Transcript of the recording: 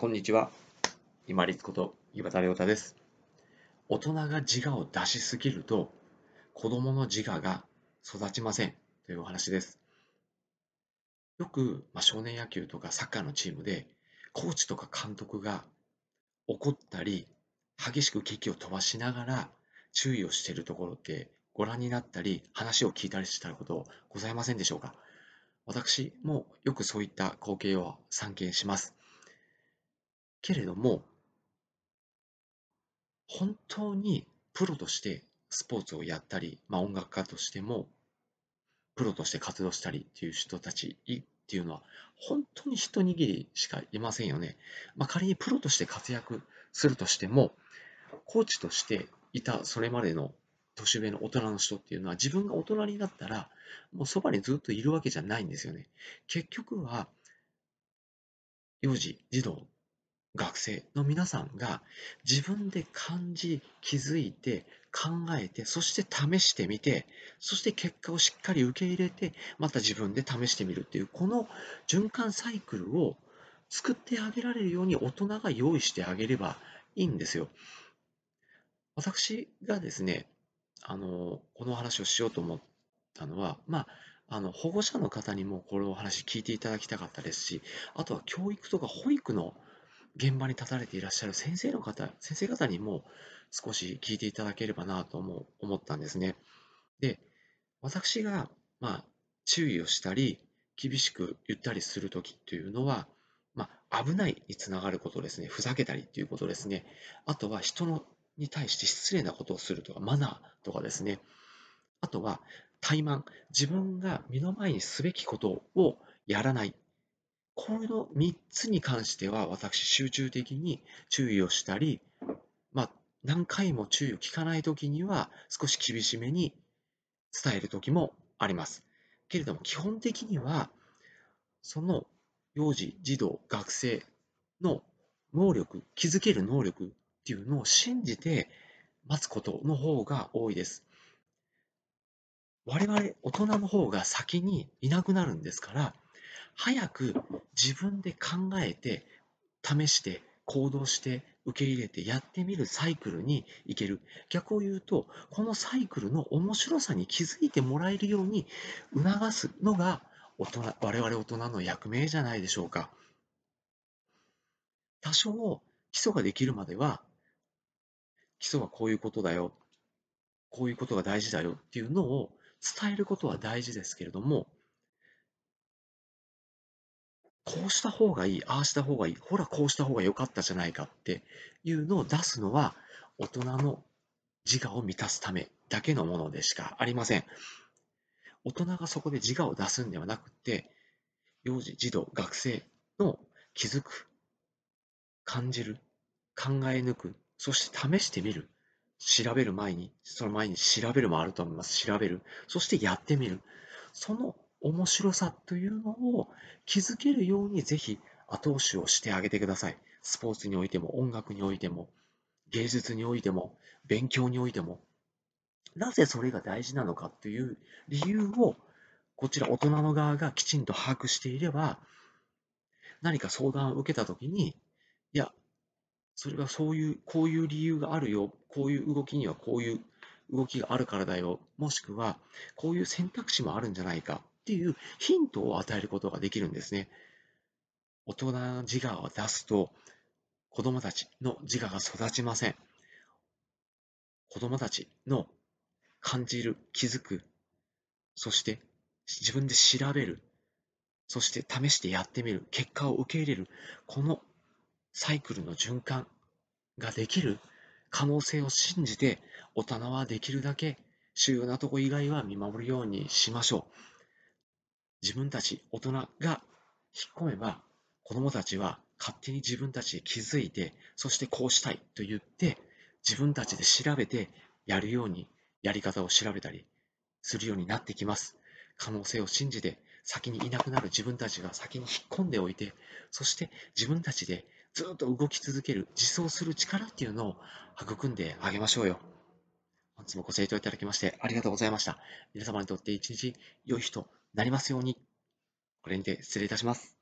こんにちは。今立こと岩田亮太です。大人が自我を出しすぎると、子供の自我が育ちませんというお話です。よく、まあ、少年野球とかサッカーのチームで、コーチとか監督が怒ったり、激しく危機を飛ばしながら注意をしているところってご覧になったり、話を聞いたりしたことございませんでしょうか？私もよくそういった光景を散見します。けれども、本当にプロとしてスポーツをやったり、まあ、音楽家としてもプロとして活動したりっていう人たちっていうのは本当に一握りしかいませんよね。まあ、仮にプロとして活躍するとしてもコーチとしていたそれまでの年上の大人の人っていうのは自分が大人になったらもうそばにずっといるわけじゃないんですよね。結局は幼児、児童学生の皆さんが自分で感じ、気づいて、考えて、そして試してみて、そして結果をしっかり受け入れて、また自分で試してみるっていう、この循環サイクルを作ってあげられるように大人が用意してあげればいいんですよ。私がですね、あの、この話をしようと思ったのは、まあ、あの保護者の方にもこのお話聞いていただきたかったですし、あとは教育とか保育の現場に立たれていらっしゃる先生の方、先生方にも少し聞いていただければなと思思ったんですね。で、私が、まあ、注意をしたり、厳しく言ったりするときっていうのは、まあ、危ないにつながることですね。ふざけたりっていうことですね。あとは人のに対して失礼なことをするとか、マナーとかですね。あとは、怠慢。自分が目の前にすべきことをやらない。この3つに関しては、私、集中的に注意をしたり、まあ、何回も注意を聞かないときには、少し厳しめに伝えるときもあります。けれども、基本的には、その幼児、児童、学生の能力、気づける能力っていうのを信じて待つことの方が多いです。我々、大人の方が先にいなくなるんですから、早く自分で考えて、試して、行動して、受け入れてやってみるサイクルに行ける。逆を言うと、このサイクルの面白さに気づいてもらえるように促すのが大人、我々大人の役目じゃないでしょうか。多少基礎ができるまでは、基礎はこういうことだよ。こういうことが大事だよっていうのを伝えることは大事ですけれども、こうした方がいい、ああした方がいい、ほらこうした方が良かったじゃないかっていうのを出すのは大人の自我を満たすためだけのものでしかありません。大人がそこで自我を出すんではなくて、幼児、児童、学生の気づく、感じる、考え抜く、そして試してみる、調べる前に、その前に調べるもあると思います。調べる。そしてやってみる。その面白さというのを気づけるようにぜひ後押しをしてあげてください。スポーツにおいても音楽においても芸術においても勉強においてもなぜそれが大事なのかという理由をこちら大人の側がきちんと把握していれば何か相談を受けたときにいやそれはそういうこういう理由があるよこういう動きにはこういう動きがあるからだよもしくはこういう選択肢もあるんじゃないかっていうヒントを与えることができるんですね。大人の自我を出すと子供たちの自我が育ちません。子供たちの感じる、気づく、そして自分で調べる、そして試してやってみる、結果を受け入れる、このサイクルの循環ができる可能性を信じて、大人はできるだけ主要なとこ以外は見守るようにしましょう。自分たち、大人が引っ込めば、子供たちは勝手に自分たちで気づいて、そしてこうしたいと言って、自分たちで調べてやるように、やり方を調べたりするようになってきます。可能性を信じて、先にいなくなる自分たちが先に引っ込んでおいて、そして自分たちでずっと動き続ける、自走する力っていうのを育んであげましょうよ。本日もご清聴いただきましてありがとうございました。皆様にとって一日良い日となりますように。これにて失礼いたします。